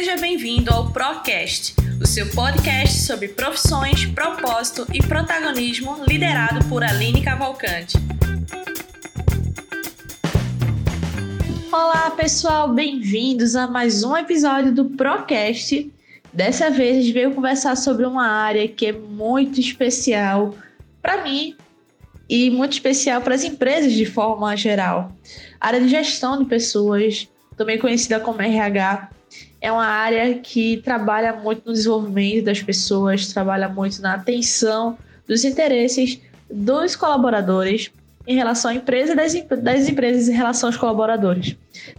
Seja bem-vindo ao Procast, o seu podcast sobre profissões, propósito e protagonismo, liderado por Aline Cavalcante. Olá, pessoal, bem-vindos a mais um episódio do Procast. Dessa vez a gente veio conversar sobre uma área que é muito especial para mim e muito especial para as empresas de forma geral. A área de gestão de pessoas, também conhecida como RH, é uma área que trabalha muito no desenvolvimento das pessoas, trabalha muito na atenção dos interesses dos colaboradores em relação à empresa e das, das empresas em relação aos colaboradores.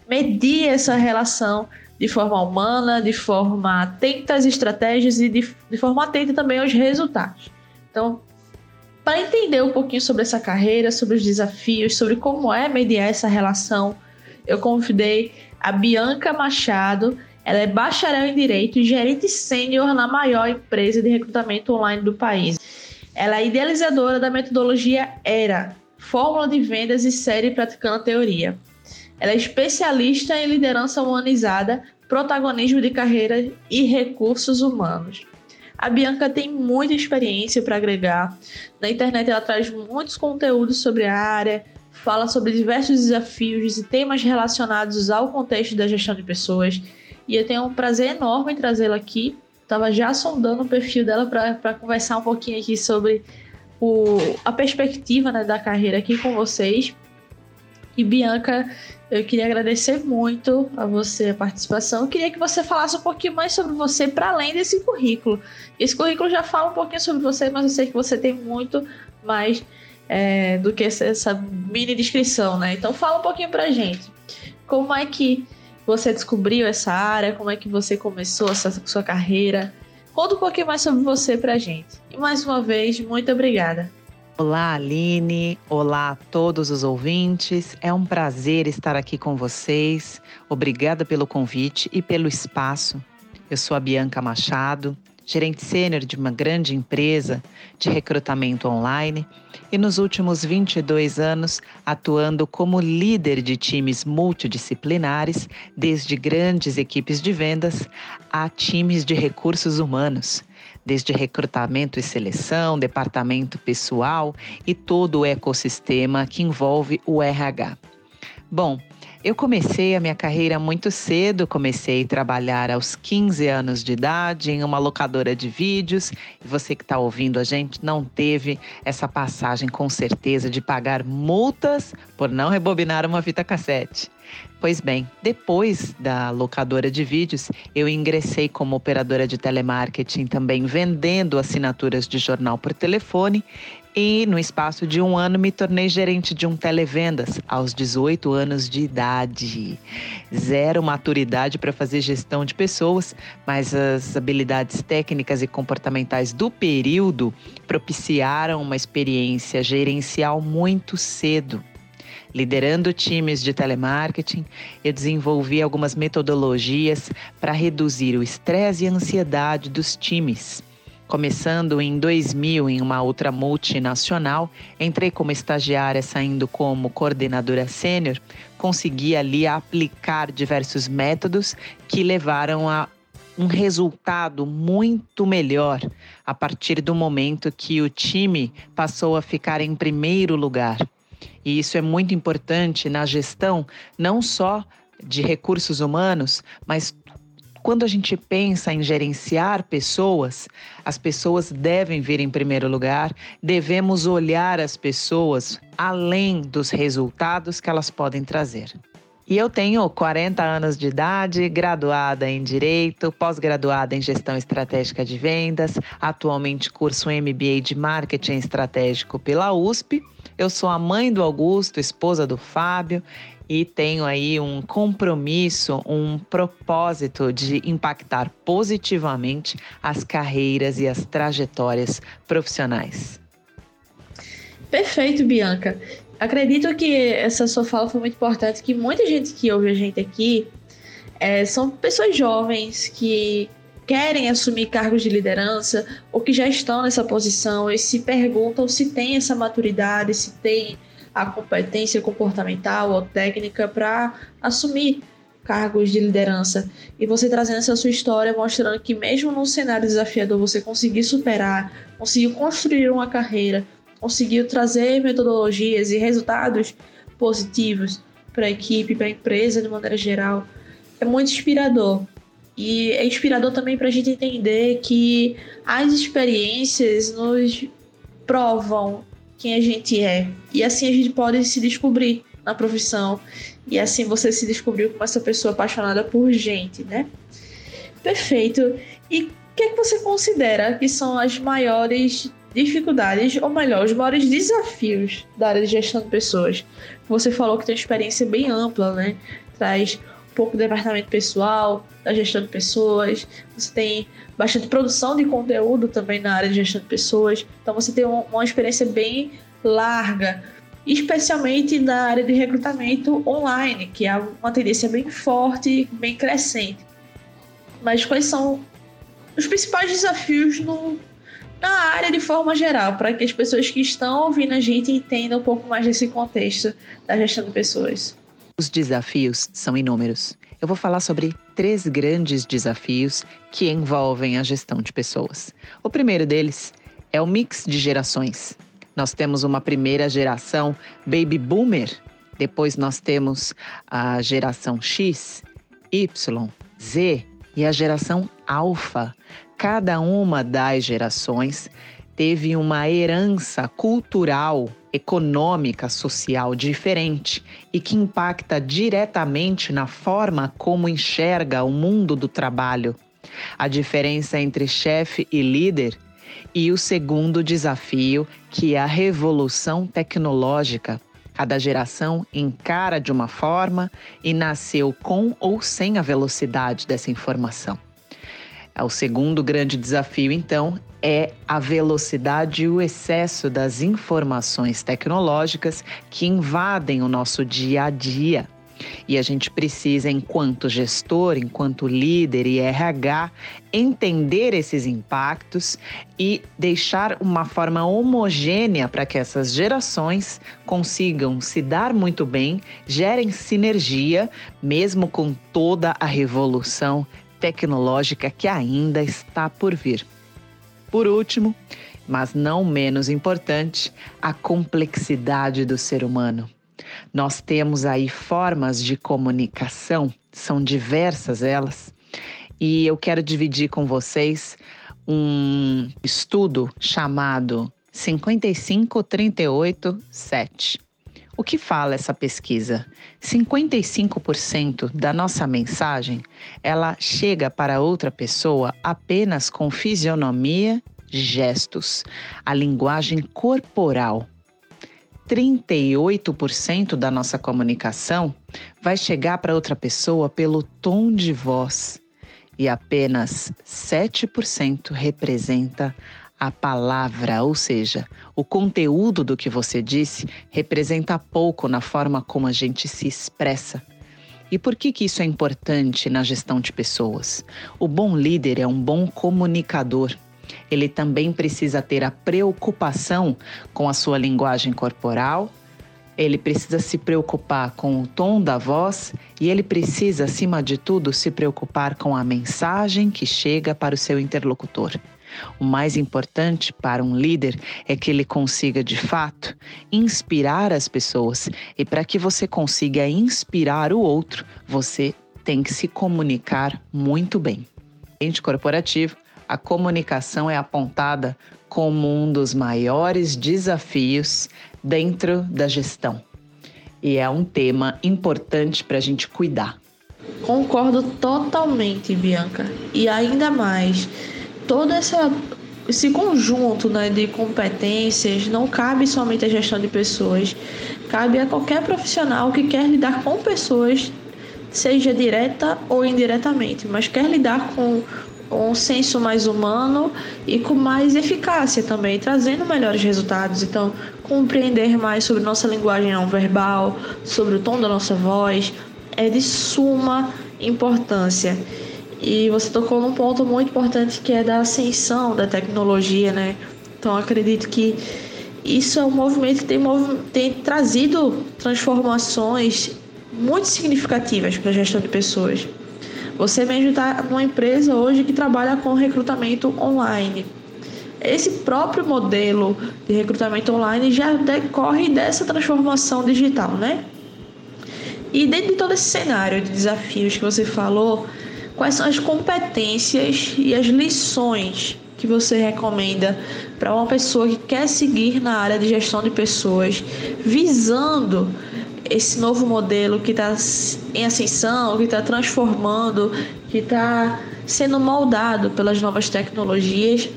Medir essa relação de forma humana, de forma atenta às estratégias e de, de forma atenta também aos resultados. Então, para entender um pouquinho sobre essa carreira, sobre os desafios, sobre como é mediar essa relação, eu convidei a Bianca Machado. Ela é bacharel em Direito e gerente sênior na maior empresa de recrutamento online do país. Ela é idealizadora da metodologia ERA, Fórmula de Vendas e Série Praticando Teoria. Ela é especialista em liderança humanizada, protagonismo de carreira e recursos humanos. A Bianca tem muita experiência para agregar. Na internet ela traz muitos conteúdos sobre a área, fala sobre diversos desafios e temas relacionados ao contexto da gestão de pessoas. E eu tenho um prazer enorme em trazê-la aqui. Estava já sondando o perfil dela para conversar um pouquinho aqui sobre o, a perspectiva né, da carreira aqui com vocês. E Bianca, eu queria agradecer muito a você a participação. Eu queria que você falasse um pouquinho mais sobre você para além desse currículo. Esse currículo já fala um pouquinho sobre você, mas eu sei que você tem muito mais é, do que essa, essa, mini descrição, né? Então fala um pouquinho pra gente. Como é que você descobriu essa área? Como é que você começou essa sua carreira? Conta um pouquinho mais sobre você pra gente. E mais uma vez, muito obrigada. Olá, Aline. Olá a todos os ouvintes. É um prazer estar aqui com vocês. Obrigada pelo convite e pelo espaço. Eu sou a Bianca Machado, gerente sênior de uma grande empresa de recrutamento online e nos últimos 22 anos atuando como líder de times multidisciplinares, desde grandes equipes de vendas a times de recursos humanos desde recrutamento e seleção, departamento pessoal e todo o ecossistema que envolve o RH. Bom, eu comecei a minha carreira muito cedo, comecei a trabalhar aos 15 anos de idade em uma locadora de vídeos. Você que está ouvindo a gente não teve essa passagem com certeza de pagar multas por não rebobinar uma fita cassete. Pois bem, depois da locadora de vídeos, eu ingressei como operadora de telemarketing, também vendendo assinaturas de jornal por telefone e, no espaço de um ano, me tornei gerente de um televendas aos 18 anos de idade. Zero maturidade para fazer gestão de pessoas, mas as habilidades técnicas e comportamentais do período propiciaram uma experiência gerencial muito cedo. Liderando times de telemarketing, eu desenvolvi algumas metodologias para reduzir o estresse e a ansiedade dos times Começando em 2000 em uma outra multinacional, entrei como estagiária, saindo como coordenadora sênior, consegui ali aplicar diversos métodos que levaram a um resultado muito melhor a partir do momento que o time passou a ficar em primeiro lugar. E isso é muito importante na gestão, não só de recursos humanos, mas quando a gente pensa em gerenciar pessoas, as pessoas devem vir em primeiro lugar, devemos olhar as pessoas além dos resultados que elas podem trazer. E eu tenho 40 anos de idade, graduada em Direito, pós-graduada em Gestão Estratégica de Vendas, atualmente curso MBA de Marketing Estratégico pela USP. Eu sou a mãe do Augusto, esposa do Fábio, e tenho aí um compromisso, um propósito de impactar positivamente as carreiras e as trajetórias profissionais. Perfeito, Bianca. Acredito que essa sua fala foi muito importante, que muita gente que ouve a gente aqui é, são pessoas jovens que querem assumir cargos de liderança ou que já estão nessa posição e se perguntam se tem essa maturidade, se tem a competência comportamental ou técnica para assumir cargos de liderança e você trazendo essa sua história, mostrando que mesmo num cenário desafiador você conseguiu superar, conseguiu construir uma carreira, conseguiu trazer metodologias e resultados positivos para a equipe, para a empresa de maneira geral, é muito inspirador. E é inspirador também para a gente entender que as experiências nos provam quem a gente é. E assim a gente pode se descobrir na profissão. E assim você se descobriu como essa pessoa apaixonada por gente, né? Perfeito. E o que, é que você considera que são as maiores dificuldades, ou melhor, os maiores desafios da área de gestão de pessoas? Você falou que tem uma experiência bem ampla, né? Traz pouco do departamento pessoal, da gestão de pessoas, você tem bastante produção de conteúdo também na área de gestão de pessoas, então você tem uma experiência bem larga especialmente na área de recrutamento online, que é uma tendência bem forte, bem crescente. Mas quais são os principais desafios no, na área de forma geral, para que as pessoas que estão ouvindo a gente entendam um pouco mais desse contexto da gestão de pessoas? Os desafios são inúmeros. Eu vou falar sobre três grandes desafios que envolvem a gestão de pessoas. O primeiro deles é o mix de gerações. Nós temos uma primeira geração baby boomer, depois nós temos a geração X, Y, Z e a geração alfa. Cada uma das gerações teve uma herança cultural, econômica, social diferente e que impacta diretamente na forma como enxerga o mundo do trabalho. A diferença entre chefe e líder e o segundo desafio, que é a revolução tecnológica. Cada geração encara de uma forma e nasceu com ou sem a velocidade dessa informação. O segundo grande desafio, então, é a velocidade e o excesso das informações tecnológicas que invadem o nosso dia a dia. E a gente precisa, enquanto gestor, enquanto líder e RH, entender esses impactos e deixar uma forma homogênea para que essas gerações consigam se dar muito bem, gerem sinergia, mesmo com toda a revolução tecnológica que ainda está por vir. Por último, mas não menos importante, a complexidade do ser humano. Nós temos aí formas de comunicação, são diversas elas, e eu quero dividir com vocês um estudo chamado 55387. O que fala essa pesquisa? 55% da nossa mensagem, ela chega para outra pessoa apenas com fisionomia, gestos, a linguagem corporal. 38% da nossa comunicação vai chegar para outra pessoa pelo tom de voz e apenas 7% representa a palavra, ou seja, o conteúdo do que você disse representa pouco na forma como a gente se expressa. E por que, que isso é importante na gestão de pessoas? O bom líder é um bom comunicador ele também precisa ter a preocupação com a sua linguagem corporal, ele precisa se preocupar com o tom da voz e ele precisa, acima de tudo, se preocupar com a mensagem que chega para o seu interlocutor. O mais importante para um líder é que ele consiga, de fato, inspirar as pessoas. E para que você consiga inspirar o outro, você tem que se comunicar muito bem. Ente corporativo a comunicação é apontada como um dos maiores desafios dentro da gestão. E é um tema importante para a gente cuidar. Concordo totalmente, Bianca. E ainda mais, todo essa, esse conjunto né, de competências não cabe somente à gestão de pessoas, cabe a qualquer profissional que quer lidar com pessoas, seja direta ou indiretamente, mas quer lidar com um senso mais humano e com mais eficácia também, trazendo melhores resultados. Então, compreender mais sobre nossa linguagem não verbal, sobre o tom da nossa voz, é de suma importância. E você tocou num ponto muito importante que é da ascensão da tecnologia, né? Então, acredito que isso é um movimento que tem, tem trazido transformações muito significativas para a gestão de pessoas. Você mesmo está numa empresa hoje que trabalha com recrutamento online. Esse próprio modelo de recrutamento online já decorre dessa transformação digital, né? E dentro de todo esse cenário de desafios que você falou, quais são as competências e as lições que você recomenda para uma pessoa que quer seguir na área de gestão de pessoas, visando esse novo modelo que está em ascensão, que está transformando, que está sendo moldado pelas novas tecnologias.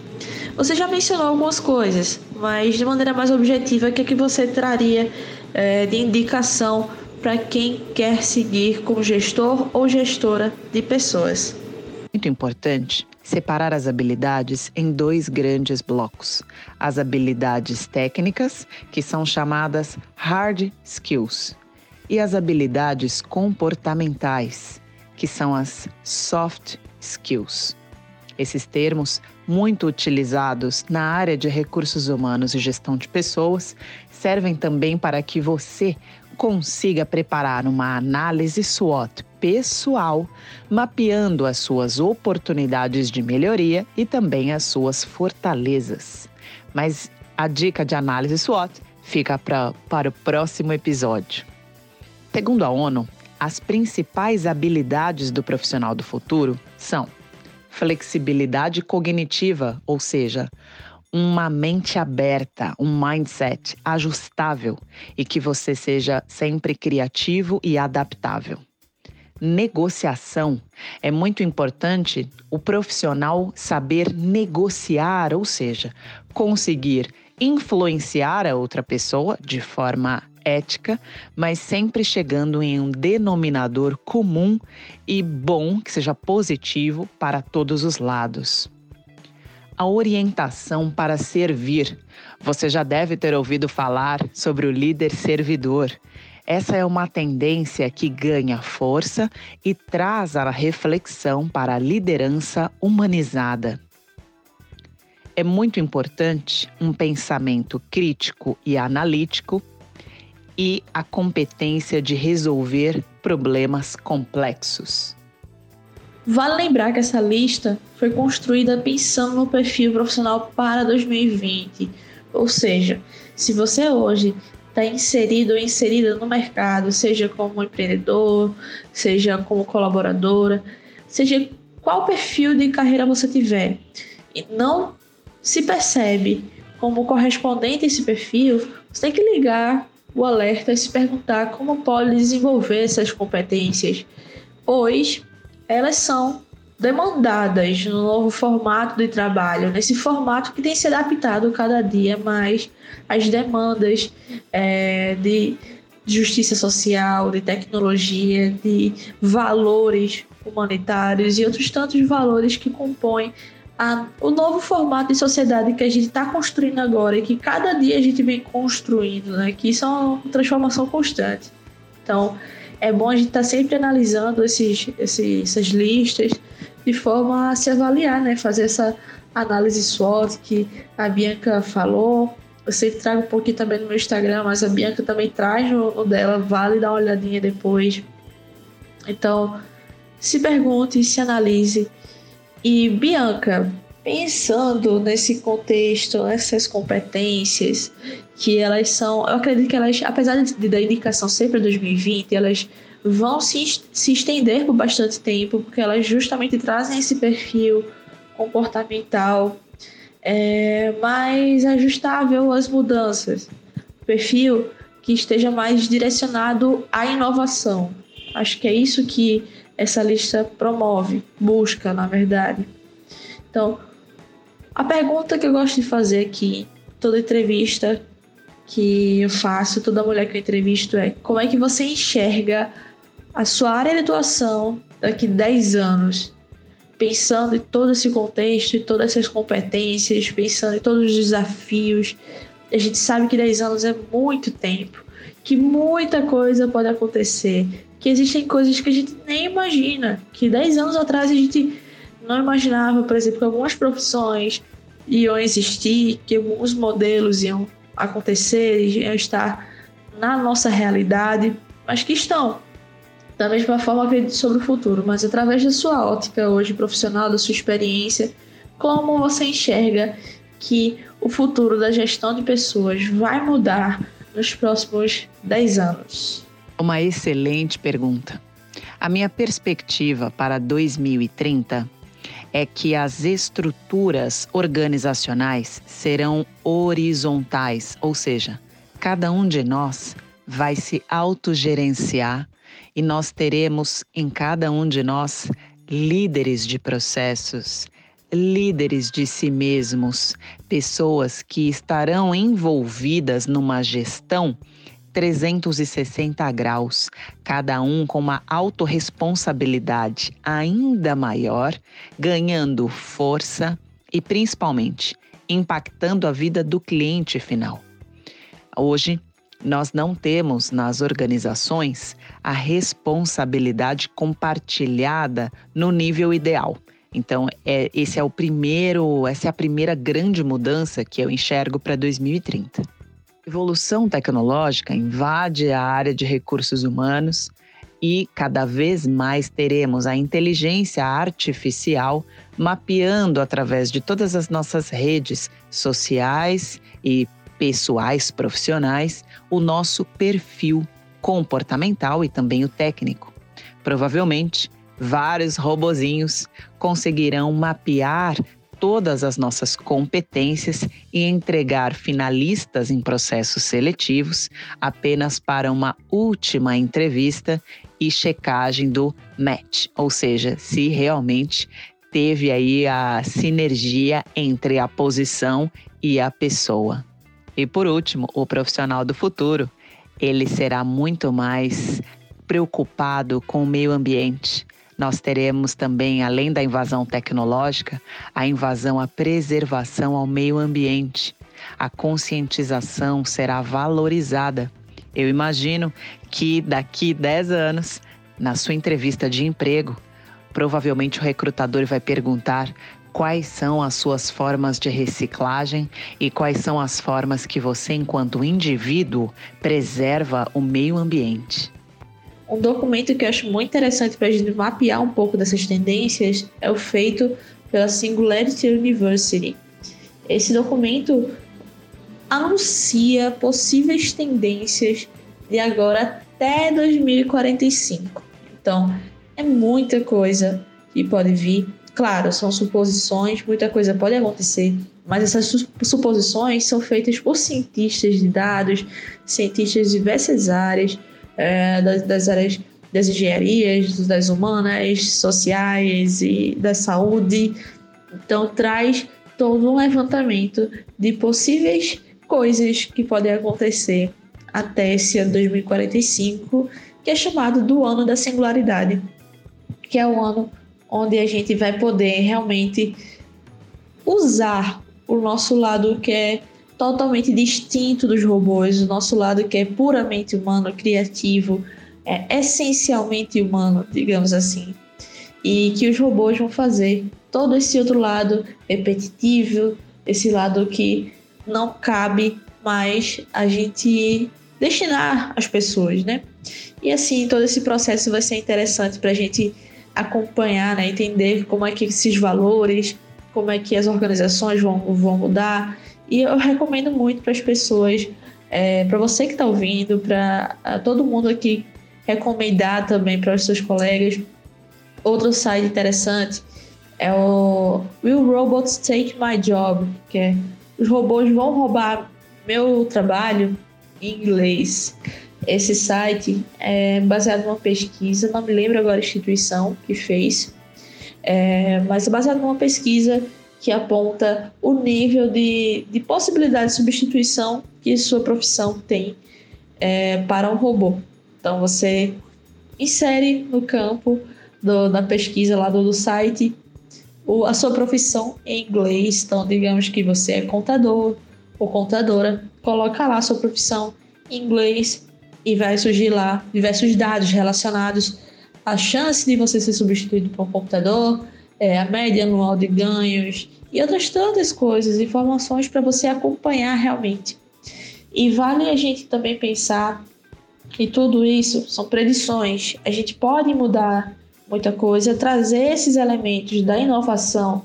Você já mencionou algumas coisas, mas de maneira mais objetiva, o que é que você traria é, de indicação para quem quer seguir como gestor ou gestora de pessoas? Muito importante separar as habilidades em dois grandes blocos: as habilidades técnicas, que são chamadas hard skills, e as habilidades comportamentais, que são as soft skills. Esses termos, muito utilizados na área de recursos humanos e gestão de pessoas, servem também para que você consiga preparar uma análise SWOT pessoal, mapeando as suas oportunidades de melhoria e também as suas fortalezas. Mas a dica de análise SWOT fica pra, para o próximo episódio. Segundo a ONU, as principais habilidades do profissional do futuro são flexibilidade cognitiva, ou seja, uma mente aberta, um mindset ajustável e que você seja sempre criativo e adaptável. Negociação é muito importante o profissional saber negociar, ou seja, conseguir influenciar a outra pessoa de forma ética, mas sempre chegando em um denominador comum e bom, que seja positivo para todos os lados a orientação para servir. Você já deve ter ouvido falar sobre o líder servidor. Essa é uma tendência que ganha força e traz a reflexão para a liderança humanizada. É muito importante um pensamento crítico e analítico e a competência de resolver problemas complexos. Vale lembrar que essa lista foi construída pensando no perfil profissional para 2020. Ou seja, se você hoje está inserido ou inserida no mercado, seja como empreendedor, seja como colaboradora, seja qual perfil de carreira você tiver, e não se percebe como correspondente a esse perfil, você tem que ligar o alerta e se perguntar como pode desenvolver essas competências, pois elas são demandadas no novo formato de trabalho, nesse formato que tem se adaptado cada dia mais às demandas é, de justiça social, de tecnologia, de valores humanitários e outros tantos valores que compõem a, o novo formato de sociedade que a gente está construindo agora e que cada dia a gente vem construindo, né? Que isso é uma transformação constante. Então, é bom a gente estar tá sempre analisando esses, esses, essas listas de forma a se avaliar, né? Fazer essa análise SWOT que a Bianca falou. Eu sempre trago um pouquinho também no meu Instagram, mas a Bianca também traz no dela, vale dar uma olhadinha depois. Então, se pergunte, se analise. E Bianca, pensando nesse contexto, nessas competências, que elas são, eu acredito que elas, apesar de, da indicação sempre 2020, elas vão se, se estender por bastante tempo, porque elas justamente trazem esse perfil comportamental é, mais ajustável às mudanças, perfil que esteja mais direcionado à inovação. Acho que é isso que essa lista promove, busca, na verdade. Então, a pergunta que eu gosto de fazer aqui, toda entrevista que eu faço, toda mulher que eu entrevisto é: como é que você enxerga a sua área de atuação daqui 10 anos? Pensando em todo esse contexto, em todas essas competências, pensando em todos os desafios. A gente sabe que 10 anos é muito tempo, que muita coisa pode acontecer, que existem coisas que a gente nem imagina, que 10 anos atrás a gente não imaginava, por exemplo, que algumas profissões iam existir, que alguns modelos iam acontecer, iam estar na nossa realidade, mas que estão. Da mesma forma, acredito sobre o futuro, mas através da sua ótica hoje profissional, da sua experiência, como você enxerga que o futuro da gestão de pessoas vai mudar nos próximos 10 anos? Uma excelente pergunta. A minha perspectiva para 2030 é que as estruturas organizacionais serão horizontais, ou seja, cada um de nós vai se autogerenciar e nós teremos em cada um de nós líderes de processos, líderes de si mesmos, pessoas que estarão envolvidas numa gestão 360 graus, cada um com uma autorresponsabilidade ainda maior, ganhando força e principalmente impactando a vida do cliente final. Hoje, nós não temos nas organizações a responsabilidade compartilhada no nível ideal. Então, é, esse é o primeiro, essa é a primeira grande mudança que eu enxergo para 2030 evolução tecnológica invade a área de recursos humanos e cada vez mais teremos a inteligência artificial mapeando através de todas as nossas redes sociais e pessoais profissionais o nosso perfil comportamental e também o técnico. Provavelmente, vários robozinhos conseguirão mapear todas as nossas competências e entregar finalistas em processos seletivos apenas para uma última entrevista e checagem do match, ou seja, se realmente teve aí a sinergia entre a posição e a pessoa. E por último, o profissional do futuro, ele será muito mais preocupado com o meio ambiente, nós teremos também, além da invasão tecnológica, a invasão à preservação ao meio ambiente. A conscientização será valorizada. Eu imagino que daqui 10 anos, na sua entrevista de emprego, provavelmente o recrutador vai perguntar quais são as suas formas de reciclagem e quais são as formas que você, enquanto indivíduo, preserva o meio ambiente. Um documento que eu acho muito interessante para a gente mapear um pouco dessas tendências é o feito pela Singularity University. Esse documento anuncia possíveis tendências de agora até 2045. Então, é muita coisa que pode vir. Claro, são suposições, muita coisa pode acontecer, mas essas suposições são feitas por cientistas de dados, cientistas de diversas áreas é, das, das, áreas das engenharias, das humanas, sociais e da saúde. Então, traz todo um levantamento de possíveis coisas que podem acontecer até esse ano 2045, que é chamado do ano da singularidade, que é o ano onde a gente vai poder realmente usar o nosso lado que é totalmente distinto dos robôs, o nosso lado que é puramente humano, criativo, é essencialmente humano, digamos assim. E que os robôs vão fazer todo esse outro lado repetitivo, esse lado que não cabe mais a gente destinar às pessoas, né? E assim, todo esse processo vai ser interessante para a gente acompanhar, né? entender como é que esses valores, como é que as organizações vão, vão mudar e eu recomendo muito para as pessoas, é, para você que está ouvindo, para todo mundo aqui recomendar também para os seus colegas. Outro site interessante é o Will Robots Take My Job, que é os robôs vão roubar meu trabalho em inglês. Esse site é baseado numa pesquisa, não me lembro agora a instituição que fez, é, mas é baseado numa pesquisa que aponta o nível de, de possibilidade de substituição que sua profissão tem é, para um robô. Então você insere no campo do, da pesquisa lá do, do site o, a sua profissão em inglês. Então, digamos que você é contador ou contadora, coloca lá a sua profissão em inglês e vai surgir lá diversos dados relacionados à chance de você ser substituído por um computador, é, a média anual de ganhos e outras tantas coisas, informações para você acompanhar realmente. E vale a gente também pensar E tudo isso são predições. A gente pode mudar muita coisa, trazer esses elementos da inovação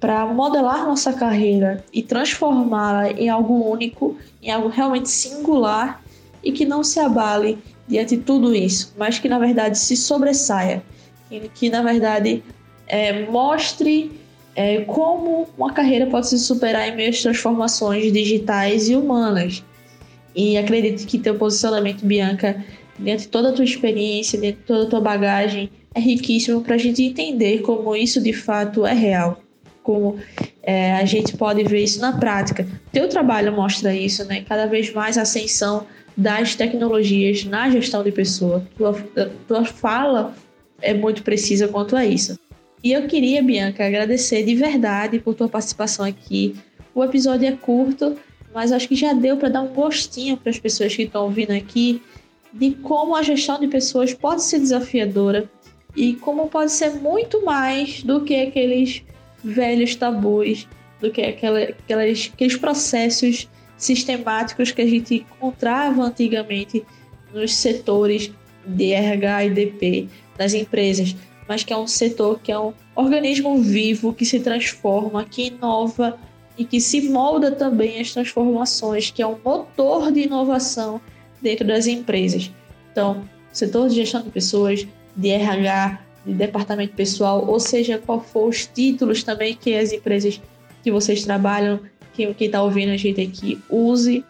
para modelar nossa carreira e transformá-la em algo único, em algo realmente singular e que não se abale diante de tudo isso, mas que na verdade se sobressaia, que, que na verdade é, mostre é, como uma carreira pode se superar em meio às transformações digitais e humanas. E acredito que teu posicionamento, Bianca, dentro de toda a tua experiência, dentro de toda a tua bagagem, é riquíssimo para a gente entender como isso de fato é real, como é, a gente pode ver isso na prática. Teu trabalho mostra isso, né? Cada vez mais a ascensão das tecnologias na gestão de pessoa. Tua, tua fala é muito precisa quanto a isso. E eu queria, Bianca, agradecer de verdade por tua participação aqui. O episódio é curto, mas acho que já deu para dar um gostinho para as pessoas que estão ouvindo aqui de como a gestão de pessoas pode ser desafiadora e como pode ser muito mais do que aqueles velhos tabus, do que aquela, aquelas, aqueles processos sistemáticos que a gente encontrava antigamente nos setores de RH e DP das empresas, mas que é um setor que é um organismo vivo que se transforma, que inova e que se molda também às transformações, que é um motor de inovação dentro das empresas. Então, setor de gestão de pessoas, de RH, de departamento pessoal, ou seja, qual for os títulos também que as empresas que vocês trabalham, que quem está ouvindo a gente aqui use,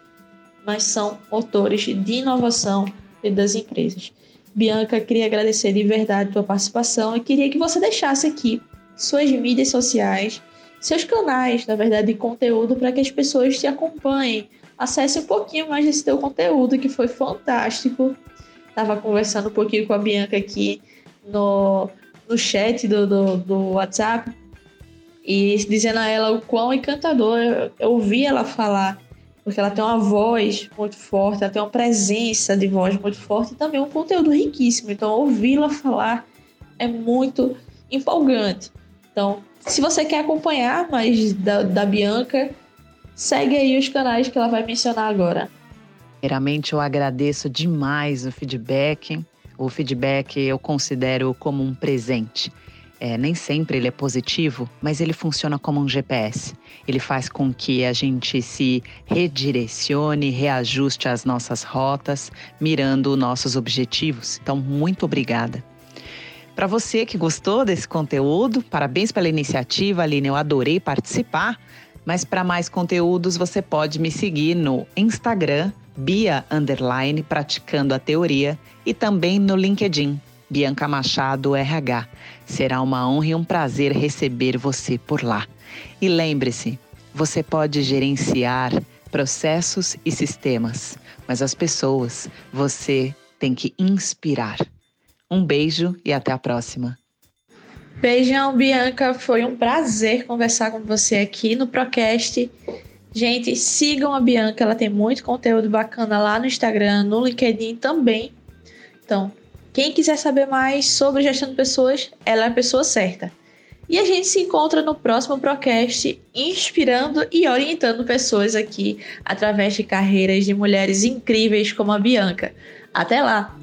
mas são motores de inovação das empresas. Bianca, queria agradecer de verdade a tua participação e queria que você deixasse aqui suas mídias sociais, seus canais, na verdade, de conteúdo para que as pessoas te acompanhem, acesse um pouquinho mais desse teu conteúdo que foi fantástico. Tava conversando um pouquinho com a Bianca aqui no, no chat do, do, do WhatsApp e dizendo a ela o quão encantador eu, eu ouvi ela falar, porque ela tem uma voz muito forte, ela tem uma presença de voz muito forte e também um conteúdo riquíssimo. Então, ouvi-la falar é muito empolgante. Então, se você quer acompanhar mais da, da Bianca, segue aí os canais que ela vai mencionar agora. Primeiramente, eu agradeço demais o feedback. O feedback eu considero como um presente. É, nem sempre ele é positivo, mas ele funciona como um GPS. Ele faz com que a gente se redirecione, reajuste as nossas rotas, mirando nossos objetivos. Então, muito obrigada. Para você que gostou desse conteúdo, parabéns pela iniciativa, Aline. Eu adorei participar. Mas para mais conteúdos, você pode me seguir no Instagram, Bia Underline Praticando a Teoria e também no LinkedIn, Bianca Machado RH. Será uma honra e um prazer receber você por lá. E lembre-se, você pode gerenciar processos e sistemas, mas as pessoas você tem que inspirar. Um beijo e até a próxima. Beijão, Bianca. Foi um prazer conversar com você aqui no Procast. Gente, sigam a Bianca, ela tem muito conteúdo bacana lá no Instagram, no LinkedIn também. Então, quem quiser saber mais sobre gestão de pessoas, ela é a pessoa certa. E a gente se encontra no próximo Procast, inspirando e orientando pessoas aqui através de carreiras de mulheres incríveis como a Bianca. Até lá!